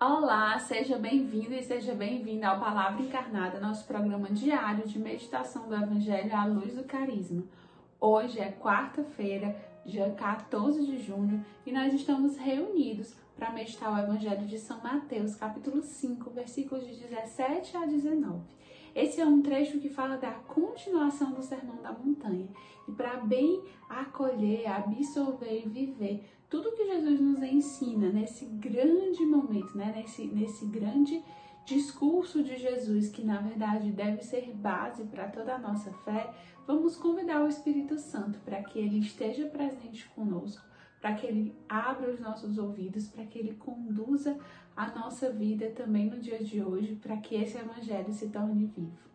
Olá, seja bem-vindo e seja bem-vinda ao Palavra Encarnada, nosso programa diário de meditação do Evangelho à luz do carisma. Hoje é quarta-feira, dia 14 de junho, e nós estamos reunidos para meditar o Evangelho de São Mateus, capítulo 5, versículos de 17 a 19. Esse é um trecho que fala da continuação do Sermão da Montanha. E para bem acolher, absorver e viver tudo que Jesus nos ensina nesse grande momento, né? nesse, nesse grande discurso de Jesus, que na verdade deve ser base para toda a nossa fé, vamos convidar o Espírito Santo para que ele esteja presente conosco, para que ele abra os nossos ouvidos, para que ele conduza a nossa vida também no dia de hoje, para que esse evangelho se torne vivo.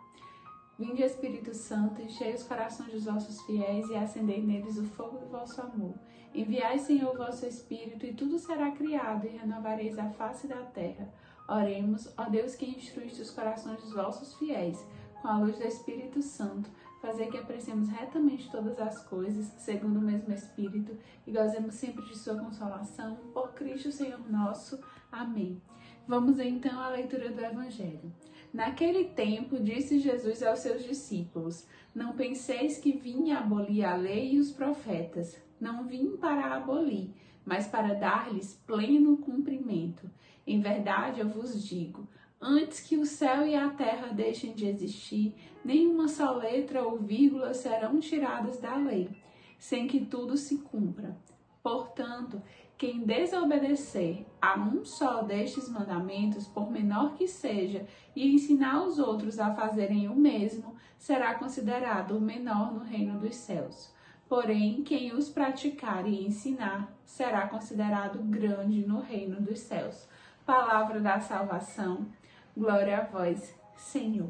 Vinde Espírito Santo, enchei os corações dos vossos fiéis e acendei neles o fogo do vosso amor. Enviai, Senhor, o vosso Espírito, e tudo será criado, e renovareis a face da terra. Oremos, ó Deus que instruíste os corações dos vossos fiéis, com a luz do Espírito Santo, fazer que apreciemos retamente todas as coisas, segundo o mesmo Espírito, e gozemos sempre de sua consolação, por Cristo Senhor nosso. Amém. Vamos então à leitura do Evangelho. Naquele tempo, disse Jesus aos seus discípulos: Não penseis que vim abolir a lei e os profetas. Não vim para abolir, mas para dar-lhes pleno cumprimento. Em verdade, eu vos digo: antes que o céu e a terra deixem de existir, nenhuma só letra ou vírgula serão tiradas da lei, sem que tudo se cumpra. Portanto, quem desobedecer a um só destes mandamentos, por menor que seja, e ensinar os outros a fazerem o mesmo, será considerado o menor no reino dos céus. Porém, quem os praticar e ensinar será considerado grande no reino dos céus. Palavra da salvação. Glória a vós, Senhor.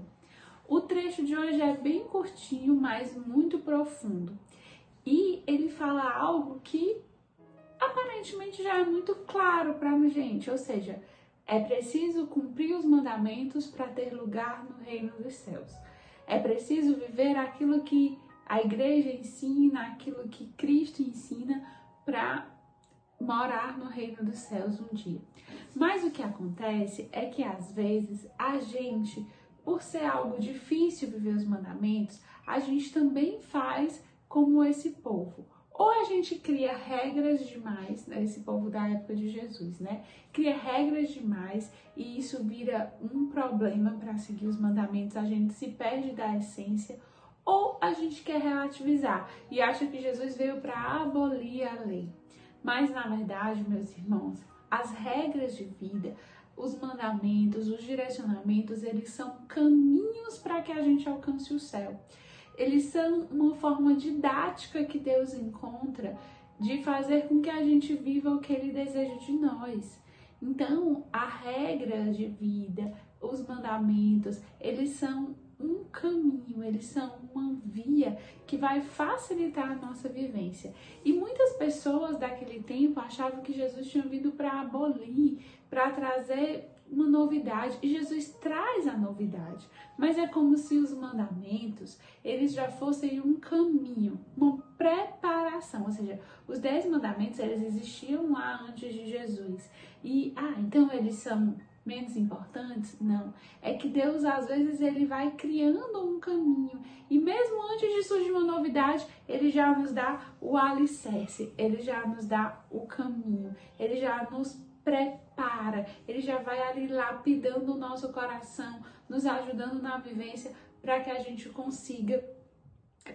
O trecho de hoje é bem curtinho, mas muito profundo. E ele fala algo que aparentemente já é muito claro para a gente, ou seja, é preciso cumprir os mandamentos para ter lugar no reino dos céus. É preciso viver aquilo que a igreja ensina, aquilo que Cristo ensina para morar no reino dos céus um dia. Mas o que acontece é que às vezes a gente, por ser algo difícil viver os mandamentos, a gente também faz como esse povo. Ou a gente cria regras demais, né, esse povo da época de Jesus, né? Cria regras demais e isso vira um problema para seguir os mandamentos, a gente se perde da essência ou a gente quer relativizar e acha que Jesus veio para abolir a lei. Mas na verdade, meus irmãos, as regras de vida, os mandamentos, os direcionamentos, eles são caminhos para que a gente alcance o céu. Eles são uma forma didática que Deus encontra de fazer com que a gente viva o que ele deseja de nós. Então, a regra de vida, os mandamentos, eles são um caminho, eles são uma via que vai facilitar a nossa vivência. E muitas pessoas daquele tempo achavam que Jesus tinha vindo para abolir, para trazer uma novidade. E Jesus traz a novidade, mas é como se os mandamentos eles já fossem um caminho, uma preparação, ou seja, os dez mandamentos eles existiam lá antes de Jesus. E ah então eles são menos importantes? Não. É que Deus, às vezes, ele vai criando um caminho. E mesmo antes de surgir uma novidade, ele já nos dá o alicerce, ele já nos dá o caminho, ele já nos prepara, ele já vai ali lapidando o nosso coração, nos ajudando na vivência para que a gente consiga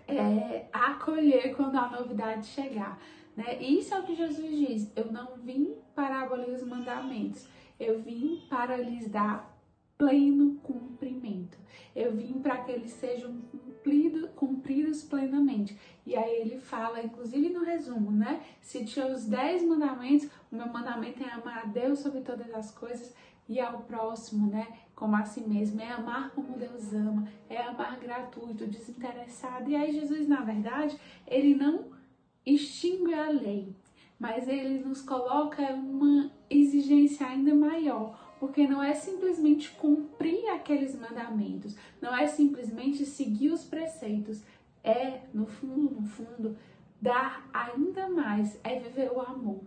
é, acolher quando a novidade chegar. Né? Isso é o que Jesus diz: Eu não vim para abolir os mandamentos, eu vim para lhes dar pleno cumprimento. Eu vim para que eles sejam cumprido, cumpridos plenamente. E aí ele fala, inclusive no resumo, né? Se tinha os dez mandamentos, o meu mandamento é amar a Deus sobre todas as coisas e ao próximo, né? Como a si mesmo. É amar como Deus ama, é amar gratuito, desinteressado. E aí Jesus, na verdade, ele não extingue a lei, mas ele nos coloca uma exigência ainda maior porque não é simplesmente cumprir aqueles mandamentos, não é simplesmente seguir os preceitos, é, no fundo, no fundo, dar ainda mais, é viver o amor.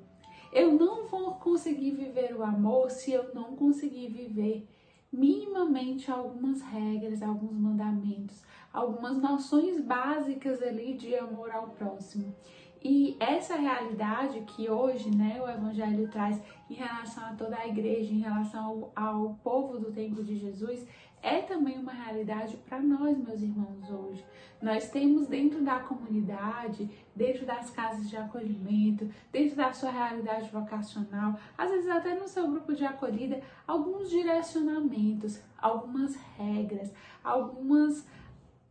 Eu não vou conseguir viver o amor se eu não conseguir viver minimamente algumas regras, alguns mandamentos, algumas noções básicas ali de amor ao próximo. E essa realidade que hoje né, o Evangelho traz em relação a toda a igreja, em relação ao, ao povo do tempo de Jesus, é também uma realidade para nós, meus irmãos, hoje. Nós temos dentro da comunidade, dentro das casas de acolhimento, dentro da sua realidade vocacional, às vezes até no seu grupo de acolhida, alguns direcionamentos, algumas regras, algumas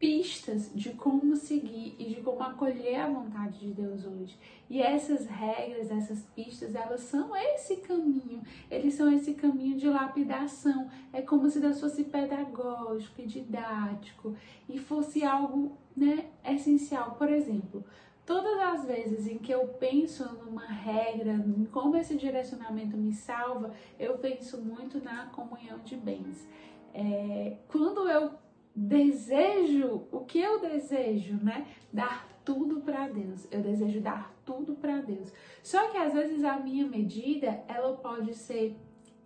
pistas de como seguir e de como acolher a vontade de Deus hoje. E essas regras, essas pistas, elas são esse caminho, eles são esse caminho de lapidação. É como se Deus fosse pedagógico e didático e fosse algo né, essencial. Por exemplo, todas as vezes em que eu penso numa regra, em como esse direcionamento me salva, eu penso muito na comunhão de bens. É, quando eu desejo, o que eu desejo, né? Dar tudo para Deus. Eu desejo dar tudo para Deus. Só que às vezes a minha medida, ela pode ser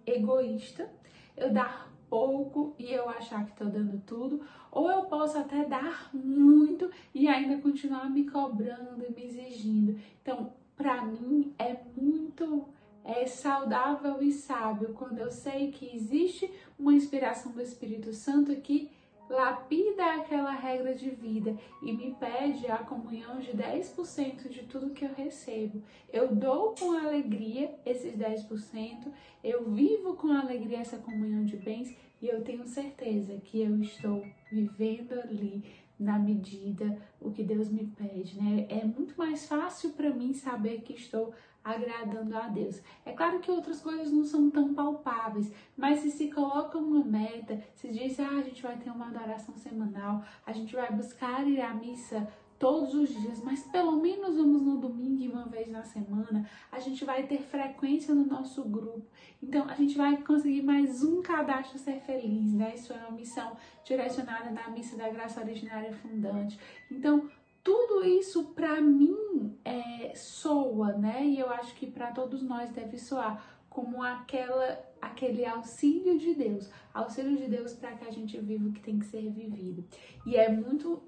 egoísta, eu dar pouco e eu achar que estou dando tudo, ou eu posso até dar muito e ainda continuar me cobrando e me exigindo. Então, para mim é muito é saudável e sábio quando eu sei que existe uma inspiração do Espírito Santo que lapida aquela regra de vida e me pede a comunhão de 10% de tudo que eu recebo. Eu dou com alegria esses 10%, eu vivo com alegria essa comunhão de bens e eu tenho certeza que eu estou vivendo ali na medida o que Deus me pede, né? É muito mais fácil para mim saber que estou agradando a Deus. É claro que outras coisas não são tão palpáveis, mas se se coloca uma meta, se diz, ah, a gente vai ter uma adoração semanal, a gente vai buscar ir à missa todos os dias, mas pelo menos vamos no domingo e uma vez na semana, a gente vai ter frequência no nosso grupo. Então a gente vai conseguir mais um cadastro ser feliz, né? Isso é uma missão direcionada na missa da graça originária fundante. Então, tudo isso para mim é, soa, né? E eu acho que para todos nós deve soar como aquela aquele auxílio de Deus, auxílio de Deus para que a gente viva o que tem que ser vivido. E é muito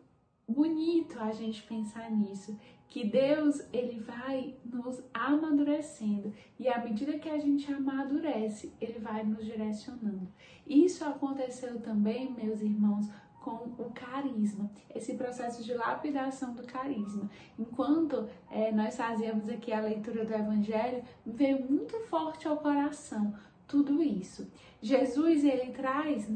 bonito a gente pensar nisso, que Deus ele vai nos amadurecendo e à medida que a gente amadurece, ele vai nos direcionando. Isso aconteceu também, meus irmãos, com o carisma, esse processo de lapidação do carisma. Enquanto é, nós fazíamos aqui a leitura do Evangelho, veio muito forte ao coração tudo isso. Jesus, ele traz,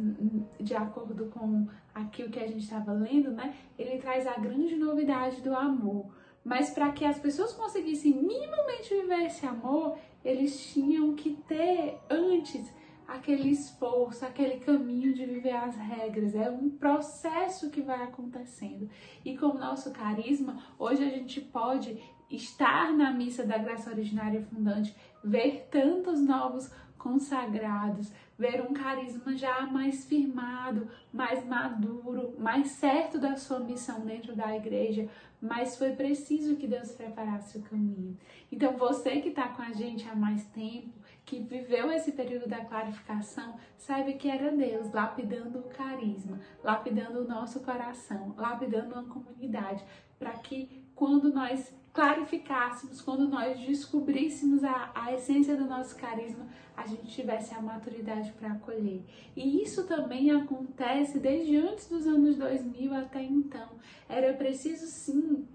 de acordo com aquilo que a gente estava lendo, né? Ele traz a grande novidade do amor. Mas para que as pessoas conseguissem minimamente viver esse amor, eles tinham que ter antes aquele esforço, aquele caminho de viver as regras. É um processo que vai acontecendo. E com o nosso carisma, hoje a gente pode estar na missa da graça originária fundante, ver tantos novos consagrados, ver um carisma já mais firmado, mais maduro, mais certo da sua missão dentro da igreja, mas foi preciso que Deus preparasse o caminho. Então, você que está com a gente há mais tempo, que viveu esse período da clarificação, saiba que era Deus lapidando o carisma, lapidando o nosso coração, lapidando uma comunidade, para que quando nós clarificássemos, quando nós descobríssemos a, a essência do nosso carisma, a gente tivesse a maturidade para acolher. E isso também acontece desde antes dos anos 2000 até então. Era preciso sim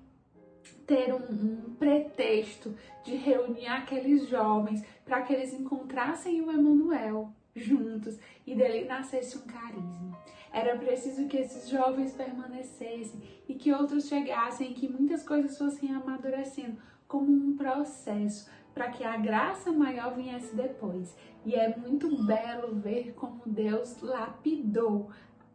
ter um, um, pretexto de reunir aqueles jovens para que eles encontrassem o Emanuel juntos e dele nascesse um carisma. Era preciso que esses jovens permanecessem e que outros chegassem, que muitas coisas fossem amadurecendo como um processo para que a graça maior viesse depois. E é muito belo ver como Deus lapidou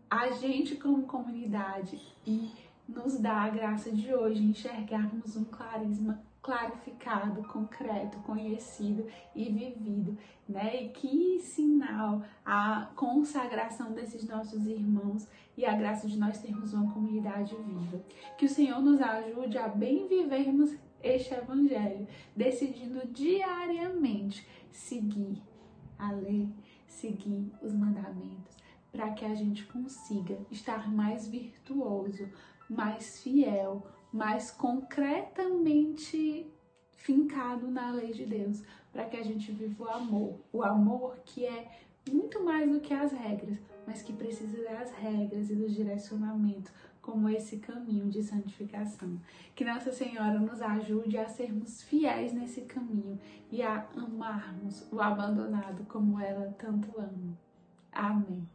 a gente como comunidade e nos dá a graça de hoje enxergarmos um carisma clarificado, concreto, conhecido e vivido, né? E que sinal a consagração desses nossos irmãos e a graça de nós termos uma comunidade viva. Que o Senhor nos ajude a bem vivermos este evangelho, decidindo diariamente seguir a lei, seguir os mandamentos, para que a gente consiga estar mais virtuoso, mais fiel, mais concretamente fincado na lei de Deus, para que a gente viva o amor, o amor que é muito mais do que as regras, mas que precisa das regras e dos direcionamentos, como esse caminho de santificação. Que Nossa Senhora nos ajude a sermos fiéis nesse caminho e a amarmos o abandonado como ela tanto ama. Amém.